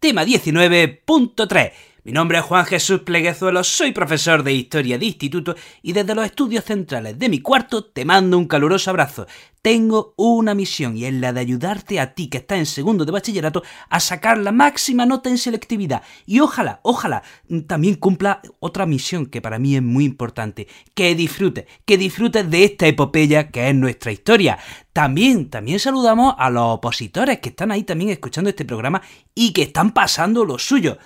Tema 19.3 mi nombre es Juan Jesús Pleguezuelo, soy profesor de Historia de Instituto y desde los estudios centrales de mi cuarto te mando un caluroso abrazo. Tengo una misión y es la de ayudarte a ti que estás en segundo de bachillerato a sacar la máxima nota en selectividad. Y ojalá, ojalá también cumpla otra misión que para mí es muy importante, que disfrutes, que disfrutes de esta epopeya que es nuestra historia. También, también saludamos a los opositores que están ahí también escuchando este programa y que están pasando lo suyo.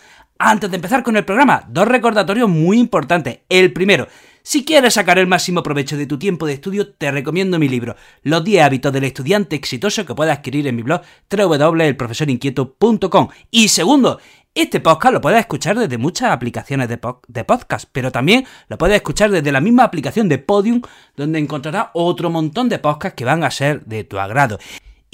Antes de empezar con el programa, dos recordatorios muy importantes. El primero, si quieres sacar el máximo provecho de tu tiempo de estudio, te recomiendo mi libro, Los 10 hábitos del estudiante exitoso que puedes adquirir en mi blog www.elprofesorinquieto.com. Y segundo, este podcast lo puedes escuchar desde muchas aplicaciones de, podcast, pero también lo puedes escuchar desde la misma aplicación de Podium, donde encontrarás otro montón de podcasts que van a ser de tu agrado.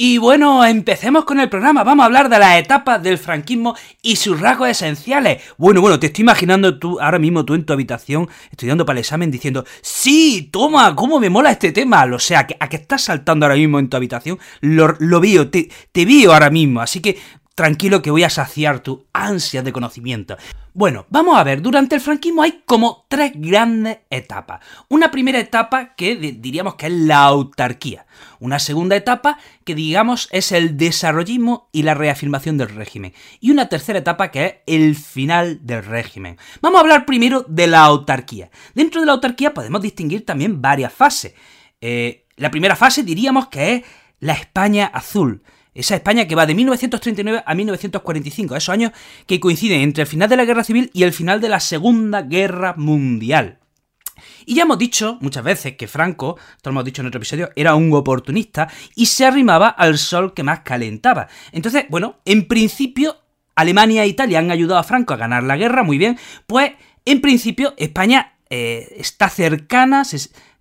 Y bueno, empecemos con el programa. Vamos a hablar de las etapas del franquismo y sus rasgos esenciales. Bueno, bueno, te estoy imaginando tú ahora mismo tú en tu habitación estudiando para el examen diciendo, sí, toma, cómo me mola este tema. O sea, ¿a qué estás saltando ahora mismo en tu habitación? Lo, lo veo, te, te veo ahora mismo. Así que tranquilo que voy a saciar tu ansia de conocimiento. Bueno, vamos a ver, durante el franquismo hay como tres grandes etapas. Una primera etapa que diríamos que es la autarquía. Una segunda etapa que digamos es el desarrollismo y la reafirmación del régimen. Y una tercera etapa que es el final del régimen. Vamos a hablar primero de la autarquía. Dentro de la autarquía podemos distinguir también varias fases. Eh, la primera fase diríamos que es la España azul esa España que va de 1939 a 1945, esos años que coinciden entre el final de la Guerra Civil y el final de la Segunda Guerra Mundial. Y ya hemos dicho muchas veces que Franco, esto lo hemos dicho en otro episodio, era un oportunista y se arrimaba al sol que más calentaba. Entonces, bueno, en principio Alemania e Italia han ayudado a Franco a ganar la guerra, muy bien, pues en principio España eh, está cercana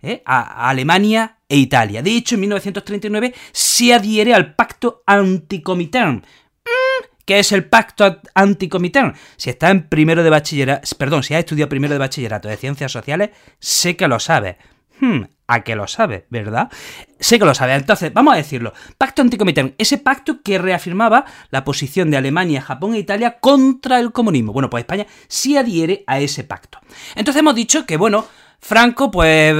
eh, a Alemania e Italia. De hecho, en 1939 se adhiere al pacto anticomintern. Mm, ¿Qué es el pacto anticomintern? Si está en primero de bachillerato, perdón, si has estudiado primero de bachillerato de ciencias sociales, sé que lo sabes. Hmm, a que lo sabe, ¿verdad? Sé que lo sabe. Entonces, vamos a decirlo. Pacto anticomintern, ese pacto que reafirmaba la posición de Alemania, Japón e Italia contra el comunismo. Bueno, pues España sí adhiere a ese pacto. Entonces hemos dicho que, bueno, Franco, pues,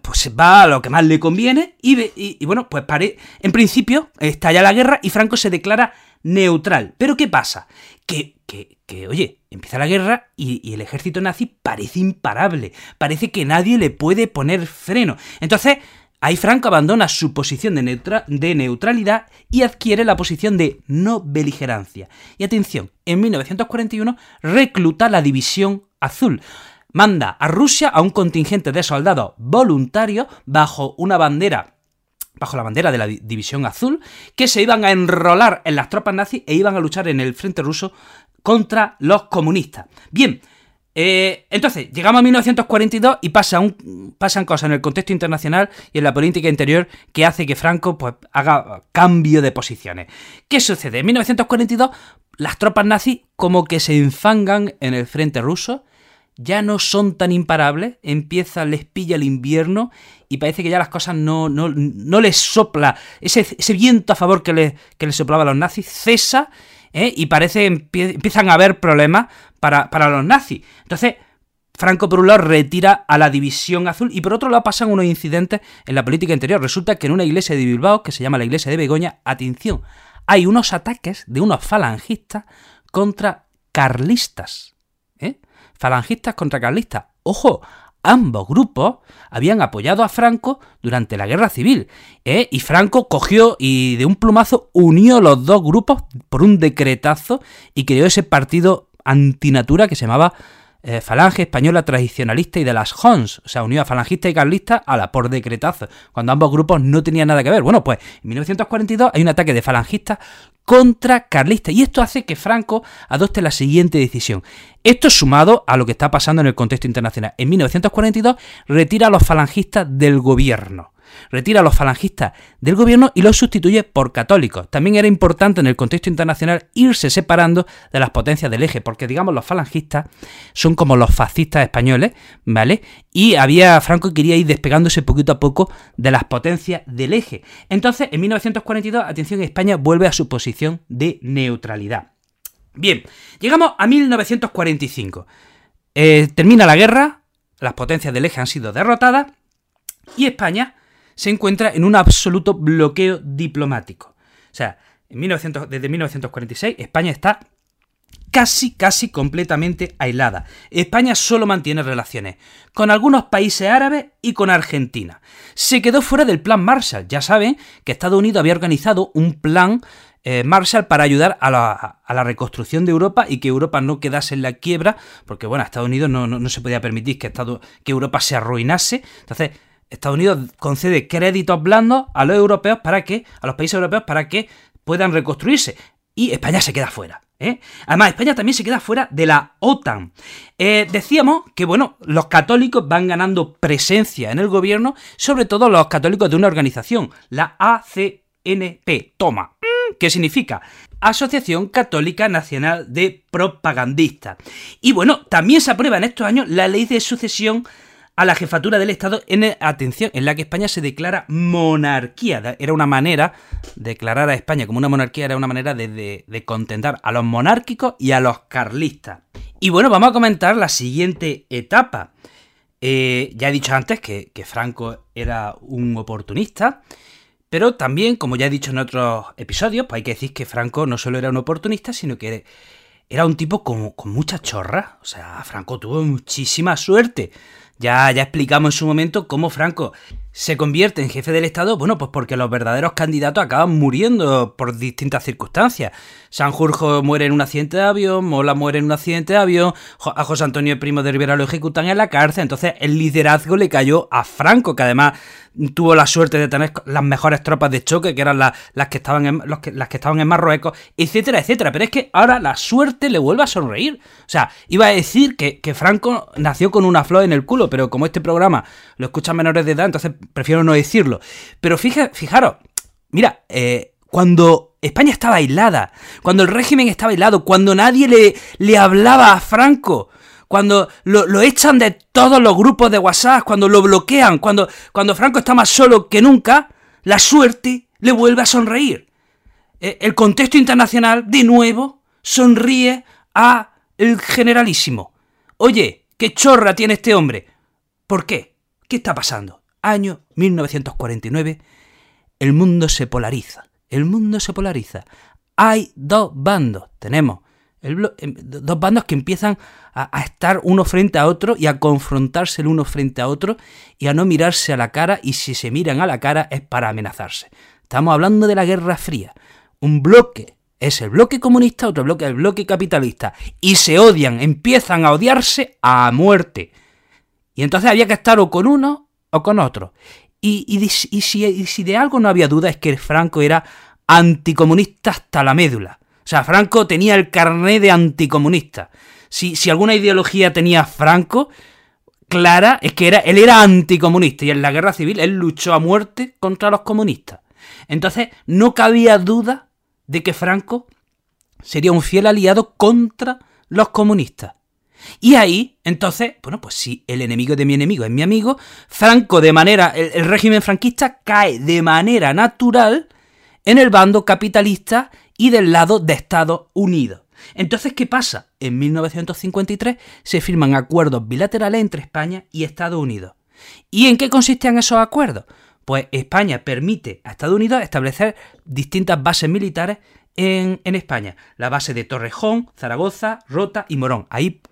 pues va a lo que más le conviene y, bueno, pues pare, en principio estalla la guerra y Franco se declara neutral. Pero ¿qué pasa? Que, que, que oye, empieza la guerra y, el ejército nazi parece imparable, parece que nadie le puede poner freno. Entonces, ahí Franco abandona su posición de, de neutralidad y adquiere la posición de no beligerancia. Y atención, en 1941 recluta la División Azul manda a Rusia a un contingente de soldados voluntarios bajo una bandera bajo la bandera de la División Azul, que se iban a enrolar en las tropas nazis e iban a luchar en el frente ruso contra los comunistas. Bien, eh, entonces, llegamos a 1942 y pasa un, pasan cosas en el contexto internacional y en la política interior que hace que Franco pues, haga cambio de posiciones. ¿Qué sucede? En 1942 las tropas nazis como que se enfangan en el frente ruso ya no son tan imparables, empieza, les pilla el invierno y parece que ya las cosas no, no, no les sopla, ese, ese, viento a favor que les, que les soplaba a los nazis cesa ¿eh? y parece empiezan a haber problemas para, para los nazis. Entonces, Franco por un lado retira a la División Azul y por otro lado pasan unos incidentes en la política interior. Resulta que en una iglesia de Bilbao, que se llama la iglesia de Begoña, atención, hay unos ataques de unos falangistas contra carlistas falangistas contra carlistas. ¡Ojo! Ambos grupos habían apoyado a Franco durante la guerra civil. ¿eh? Y Franco cogió y de un plumazo unió los dos grupos por un decretazo y creó ese partido antinatura que se llamaba eh, Falange Española Tradicionalista y de las Hons. O sea, unió a falangistas y carlistas a la por decretazo, cuando ambos grupos no tenían nada que ver. Bueno, pues en 1942 hay un ataque de falangistas contra carlista. Y esto hace que Franco adopte la siguiente decisión. Esto sumado a lo que está pasando en el contexto internacional. En 1942 retira a los falangistas del gobierno retira a los falangistas del gobierno y los sustituye por católicos. También era importante en el contexto internacional irse separando de las potencias del eje, porque digamos los falangistas son como los fascistas españoles, ¿vale? Y había Franco quería ir despegándose poquito a poco de las potencias del eje. Entonces, en 1942, atención, España vuelve a su posición de neutralidad. Bien, llegamos a 1945. Eh, termina la guerra, las potencias del eje han sido derrotadas y España se encuentra en un absoluto bloqueo diplomático. O sea, desde 1946 España está casi, casi completamente aislada. España solo mantiene relaciones con algunos países árabes y con Argentina. Se quedó fuera del plan Marshall. Ya saben que Estados Unidos había organizado un plan eh, Marshall para ayudar a la, reconstrucción de Europa y que Europa no quedase en la quiebra, porque bueno, Estados Unidos no, no, se podía permitir que, que Europa se arruinase. Entonces, Estados Unidos concede créditos blandos a los europeos para que, a los países europeos para que puedan reconstruirse. Y España se queda fuera. ¿eh? Además, España también se queda fuera de la OTAN. Eh, decíamos que, bueno, los católicos van ganando presencia en el gobierno, sobre todo los católicos de una organización, la ACNP. Toma. Mm, ¿Qué significa? Asociación Católica Nacional de Propagandistas. Y bueno, también se aprueba en estos años la ley de sucesión a la jefatura del Estado en atención, en la que España se declara monarquía. Era una manera, declarar a España como una monarquía era una manera de, contentar a los monárquicos y a los carlistas. Y bueno, vamos a comentar la siguiente etapa. Eh, ya he dicho antes que, que Franco era un oportunista, pero también, como ya he dicho en otros episodios, pues hay que decir que Franco no solo era un oportunista, sino que era un tipo con, con mucha chorra. O sea, Franco tuvo muchísima suerte. Ya, ya explicamos en su momento cómo Franco se convierte en jefe del Estado, bueno, pues porque los verdaderos candidatos acaban muriendo por distintas circunstancias. Sanjurjo muere en un accidente de avión, Mola muere en un accidente de avión, a José Antonio Primo de Rivera lo ejecutan en la cárcel, entonces el liderazgo le cayó a Franco, que además tuvo la suerte de tener las mejores tropas de choque, que eran las, que, estaban en, las que estaban en Marruecos, etcétera, etcétera. Pero es que ahora la suerte le vuelve a sonreír. O sea, iba a decir que, que Franco nació con una flor en el culo, pero como este programa lo escuchan menores de edad, entonces prefiero no decirlo. Pero fijaros, mira, eh, cuando España estaba aislada, cuando el régimen estaba aislado, cuando nadie le, le hablaba a Franco, cuando lo, echan de todos los grupos de WhatsApp, cuando lo bloquean, cuando, cuando Franco está más solo que nunca, la suerte le vuelve a sonreír. Eh, el contexto internacional, de nuevo, sonríe a el generalísimo. Oye, qué chorra tiene este hombre. ¿Por qué? ¿Qué está pasando? Año 1949, el mundo se polariza. El mundo se polariza. Hay dos bandos. Tenemos em, dos bandos que empiezan a, estar uno frente a otro y a confrontarse el uno frente a otro y a no mirarse a la cara y si se miran a la cara es para amenazarse. Estamos hablando de la Guerra Fría. Un bloque es el bloque comunista, otro bloque es el bloque capitalista. Y se odian, empiezan a odiarse a muerte. Y entonces había que estar o con uno o con otro. Y, si, de algo no había duda es que Franco era anticomunista hasta la médula. O sea, Franco tenía el carné de anticomunista. Si, si alguna ideología tenía Franco, clara, es que era, él era anticomunista y en la guerra civil él luchó a muerte contra los comunistas. Entonces, no cabía duda de que Franco sería un fiel aliado contra los comunistas. Y ahí, entonces, bueno, pues si el enemigo de mi enemigo es mi amigo, Franco de manera, el, régimen franquista cae de manera natural en el bando capitalista y del lado de Estados Unidos. Entonces, ¿qué pasa? En 1953 se firman acuerdos bilaterales entre España y Estados Unidos. ¿Y en qué consistían esos acuerdos? Pues España permite a Estados Unidos establecer distintas bases militares en, en España. La base de Torrejón, Zaragoza, Rota y Morón. Ahí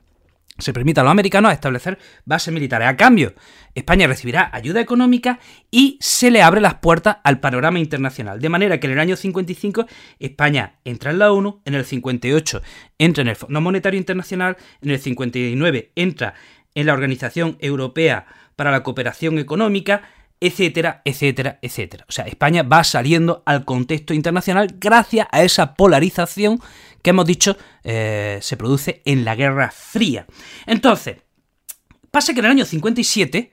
se permite a los americanos establecer bases militares. A cambio, España recibirá ayuda económica y se le abre las puertas al panorama internacional. De manera que en el año 55 España entra en la ONU, en el 58 entra en el Fondo Monetario Internacional, en el 59 entra en la Organización Europea para la Cooperación Económica, etcétera, etcétera, etcétera. O sea, España va saliendo al contexto internacional gracias a esa polarización que hemos dicho eh, se produce en la Guerra Fría. Entonces, pasa que en el año 57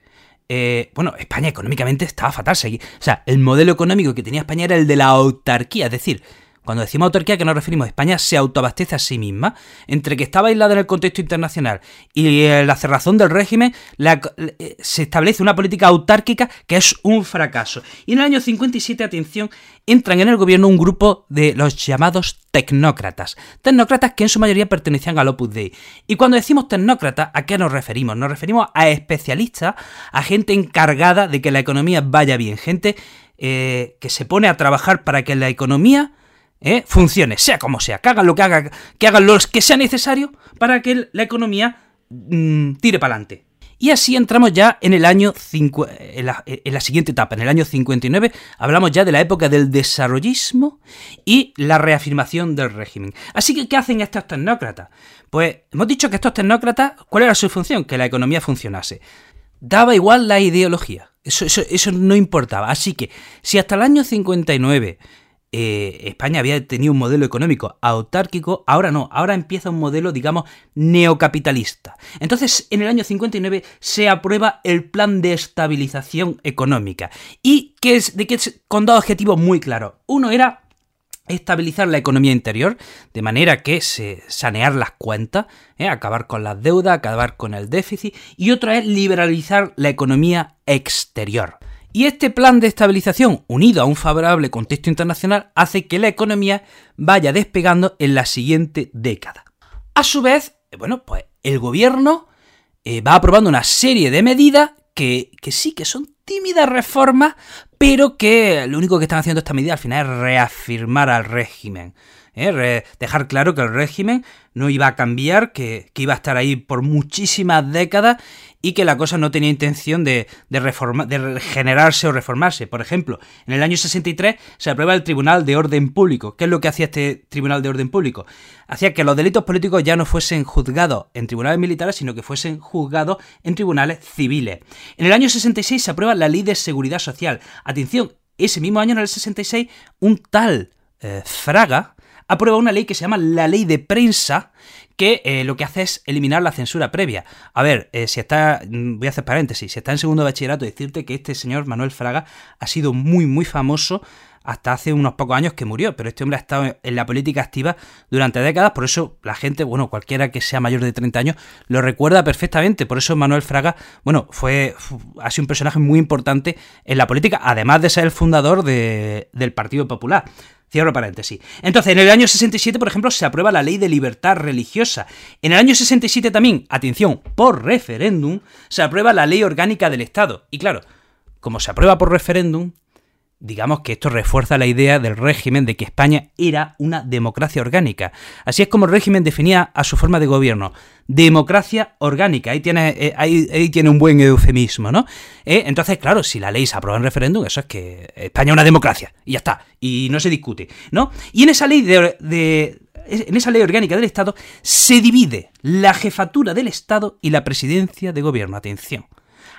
eh, bueno, España económicamente estaba fatal. O sea, el modelo económico que tenía España era el de la autarquía, es decir, cuando decimos autarquía, que nos referimos? España se autoabastece a sí misma. Entre que estaba aislada en el contexto internacional y eh, la cerrazón del régimen, eh, se establece una política autárquica que es un fracaso. Y en el año 57, atención, entran en el gobierno un grupo de los llamados tecnócratas. Tecnócratas que en su mayoría pertenecían al Opus Dei. Y cuando decimos tecnócratas, ¿a qué nos referimos? Nos referimos a especialistas, a gente encargada de que la economía vaya bien. Gente eh, que se pone a trabajar para que la economía ¿eh? funcione, sea como sea, que hagan lo que hagan, que hagan lo que sea necesario para que la economía mm, tire para adelante. Y así entramos ya en el año en la, en la, siguiente etapa, en el año 59, hablamos ya de la época del desarrollismo y la reafirmación del régimen. Así que, ¿qué hacen estos tecnócratas? Pues hemos dicho que estos tecnócratas, ¿cuál era su función? Que la economía funcionase. Daba igual la ideología, eso, eso no importaba. Así que, si hasta el año 59 eh, España había tenido un modelo económico autárquico, ahora no, ahora empieza un modelo, digamos, neocapitalista. Entonces, en el año 59 se aprueba el plan de estabilización económica. ¿Y que es, de qué con dos objetivos muy claros? Uno era estabilizar la economía interior, de manera que se sanear las cuentas, ¿eh? acabar con las deudas, acabar con el déficit, y otra es liberalizar la economía exterior. Y este plan de estabilización, unido a un favorable contexto internacional, hace que la economía vaya despegando en la siguiente década. A su vez, bueno, pues el gobierno eh, va aprobando una serie de medidas que, que sí que son tímidas reformas, pero que lo único que están haciendo esta medida al final es reafirmar al régimen. ¿eh? dejar claro que el régimen no iba a cambiar, que, iba a estar ahí por muchísimas décadas y que la cosa no tenía intención de, de, de regenerarse o reformarse. Por ejemplo, en el año 63 se aprueba el Tribunal de Orden Público. ¿Qué es lo que hacía este Tribunal de Orden Público? Hacía que los delitos políticos ya no fuesen juzgados en tribunales militares, sino que fuesen juzgados en tribunales civiles. En el año 66 se aprueba la Ley de Seguridad Social. Atención, ese mismo año, en el 66, un tal eh, Fraga, aprueba una ley que se llama la ley de prensa, que eh, lo que hace es eliminar la censura previa. A ver, eh, si está, mm, voy a hacer paréntesis, si está en segundo bachillerato, decirte que este señor Manuel Fraga ha sido muy, muy famoso hasta hace unos pocos años que murió, pero este hombre ha estado en la política activa durante décadas, por eso la gente, bueno, cualquiera que sea mayor de 30 años, lo recuerda perfectamente, por eso Manuel Fraga, bueno, fue, ha sido un personaje muy importante en la política, además de ser el fundador del Partido Popular. Cierro paréntesis. Entonces, en el año 67, por ejemplo, se aprueba la ley de libertad religiosa. En el año 67 también, atención, por referéndum, se aprueba la ley orgánica del Estado. Y claro, como se aprueba por referéndum, digamos que esto refuerza la idea del régimen de que España era una democracia orgánica. Así es como el régimen definía a su forma de gobierno. Democracia orgánica. Ahí tiene, eh, ahí, tiene un buen eufemismo, ¿no? Eh, entonces, claro, si la ley se aprueba en referéndum, eso es que España es una democracia. Y ya está. Y no se discute, ¿no? Y en esa ley de, en esa ley orgánica del Estado se divide la jefatura del Estado y la presidencia de gobierno. Atención.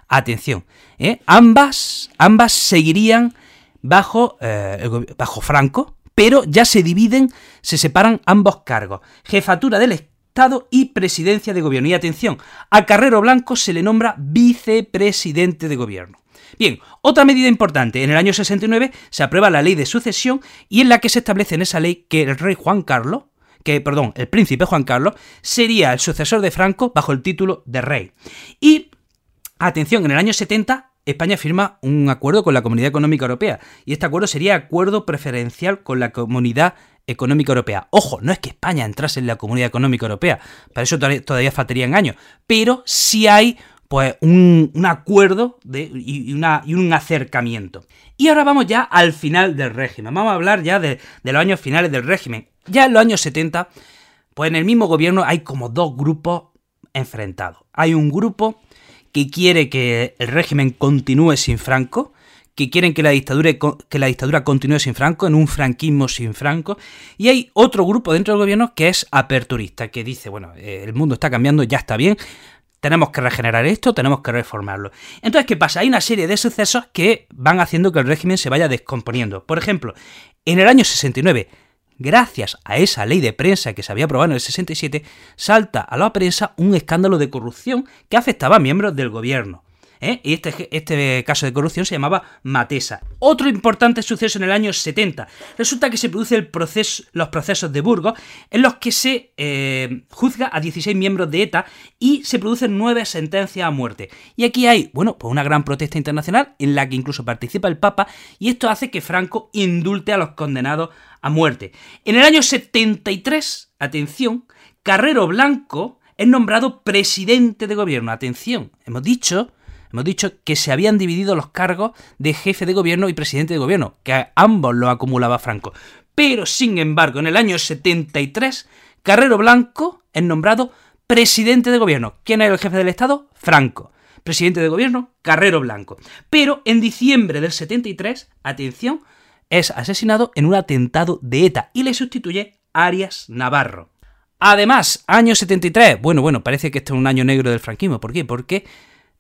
Atención. ¿eh? Ambas, ambas seguirían bajo, eh, bajo Franco, pero ya se dividen, se separan ambos cargos, jefatura del Estado y presidencia de gobierno. Y atención, a Carrero Blanco se le nombra vicepresidente de gobierno. Bien, otra medida importante, en el año 69 se aprueba la ley de sucesión y en la que se establece en esa ley que el rey Juan Carlos, que, perdón, el príncipe Juan Carlos, sería el sucesor de Franco bajo el título de rey. Y, atención, en el año 70 España firma un acuerdo con la Comunidad Económica Europea y este acuerdo sería acuerdo preferencial con la Comunidad Económica Europea. Ojo, no es que España entrase en la Comunidad Económica Europea, para eso todavía faltarían años, pero sí hay pues un, acuerdo y, un acercamiento. Y ahora vamos ya al final del régimen, vamos a hablar ya de, de los años finales del régimen. Ya en los años 70, pues en el mismo gobierno hay como dos grupos enfrentados. Hay un grupo que quiere que el régimen continúe sin Franco, que quieren que la dictadura, que la dictadura continúe sin Franco, en un franquismo sin Franco, y hay otro grupo dentro del gobierno que es aperturista, que dice, bueno, eh, el mundo está cambiando, ya está bien, tenemos que regenerar esto, tenemos que reformarlo. Entonces, ¿qué pasa? Hay una serie de sucesos que van haciendo que el régimen se vaya descomponiendo. Por ejemplo, en el año 69, gracias a esa ley de prensa que se había aprobado en el 67, salta a la prensa un escándalo de corrupción que afectaba a miembros del gobierno. ¿Eh? Y este, este caso de corrupción se llamaba Matesa. Otro importante suceso en el año 70. Resulta que se produce el proceso, los procesos de Burgos en los que se eh, juzga a 16 miembros de ETA y se producen nueve sentencias a muerte. Y aquí hay, bueno, pues una gran protesta internacional en la que incluso participa el Papa y esto hace que Franco indulte a los condenados a muerte. En el año 73, atención, Carrero Blanco es nombrado presidente de gobierno. Atención, hemos dicho Hemos dicho que se habían dividido los cargos de jefe de gobierno y presidente de gobierno, que ambos lo acumulaba Franco. Pero, sin embargo, en el año 73, Carrero Blanco es nombrado presidente de gobierno. ¿Quién era el jefe del Estado? Franco. Presidente de gobierno, Carrero Blanco. Pero en diciembre del 73, atención, es asesinado en un atentado de ETA y le sustituye Arias Navarro. Además, año 73, bueno, bueno, parece que este es un año negro del franquismo. ¿Por qué? Porque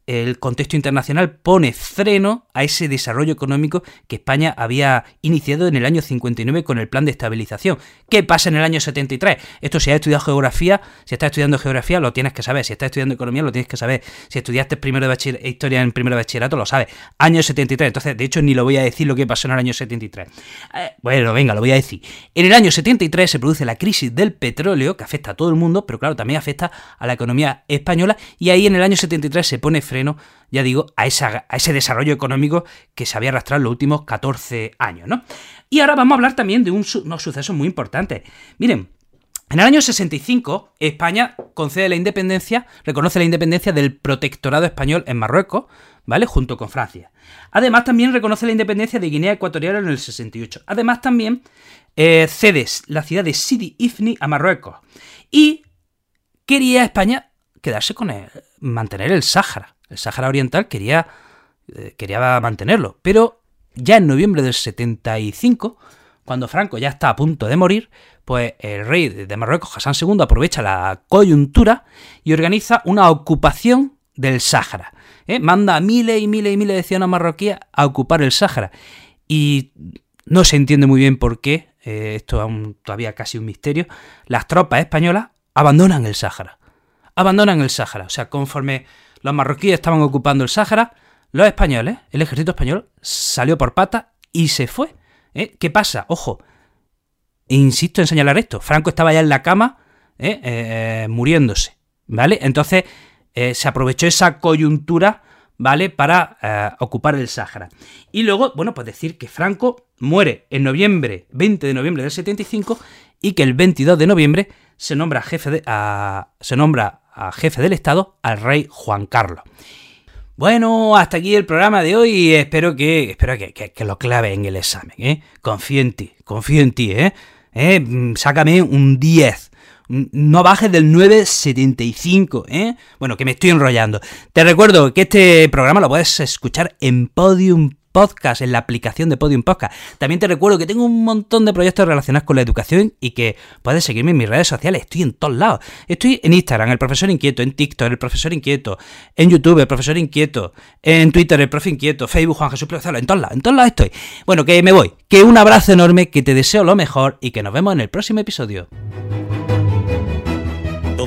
el contexto internacional pone freno a ese desarrollo económico que España había iniciado en el año 59 con el plan de estabilización. ¿Qué pasa en el año 73? Esto si has estudiado geografía, si estás estudiando geografía lo tienes que saber, si estás estudiando economía lo tienes que saber, si estudiaste primero de historia en primero de bachillerato lo sabes. Año 73, entonces de hecho ni lo voy a decir lo que pasó en el año 73. Eh, bueno, venga, lo voy a decir. En el año 73 se produce la crisis del petróleo que afecta a todo el mundo, pero claro, también afecta a la economía española y ahí en el año 73 se pone freno ya digo, a, ese desarrollo económico que se había arrastrado en los últimos 14 años, ¿no? Y ahora vamos a hablar también de unos sucesos muy importantes. Miren, en el año 65, España concede la independencia, reconoce la independencia del protectorado español en Marruecos, ¿vale? Junto con Francia. Además, también reconoce la independencia de Guinea Ecuatorial en el 68. Además, también eh, cede la ciudad de Sidi Ifni a Marruecos. Y quería España quedarse con él, mantener el Sáhara. El Sáhara Oriental quería, eh, quería mantenerlo. Pero ya en noviembre del 75, cuando Franco ya está a punto de morir, pues el rey de Marruecos, Hassan II, aprovecha la coyuntura y organiza una ocupación del Sáhara. ¿eh? Manda a miles y miles y miles de ciudadanos marroquíes a ocupar el Sáhara. Y no se entiende muy bien por qué, eh, esto es todavía casi un misterio, las tropas españolas abandonan el Sáhara. Abandonan el Sáhara. O sea, conforme los marroquíes estaban ocupando el Sáhara, los españoles, el ejército español, salió por pata y se fue. ¿eh? ¿Qué pasa? Ojo, insisto en señalar esto, Franco estaba ya en la cama ¿eh? Eh, muriéndose, ¿vale? Entonces se aprovechó esa coyuntura, ¿vale? Para ocupar el Sáhara. Y luego, bueno, pues decir que Franco muere en noviembre, 20 de noviembre del 75, y que el 22 de noviembre se nombra jefe de, se nombra jefe del Estado, al rey Juan Carlos. Bueno, hasta aquí el programa de hoy espero que, espero que, lo clave en el examen, ¿eh? Confío en ti, confío en ti, ¿eh? ¿Eh? Mm, sácame un 10. Mm, no bajes del 9.75, ¿eh? Bueno, que me estoy enrollando. Te recuerdo que este programa lo puedes escuchar en Podium podcast, en la aplicación de Podium Podcast. También te recuerdo que tengo un montón de proyectos relacionados con la educación y que puedes seguirme en mis redes sociales. Estoy en todos lados. Estoy en Instagram, el profesor inquieto, en TikTok, el profesor inquieto, en YouTube, el profesor inquieto, en Twitter, el profe inquieto, Facebook, Juan Jesús Profesor, en todos lados, en todos lados estoy. Bueno, que me voy. Que un abrazo enorme, que te deseo lo mejor y que nos vemos en el próximo episodio.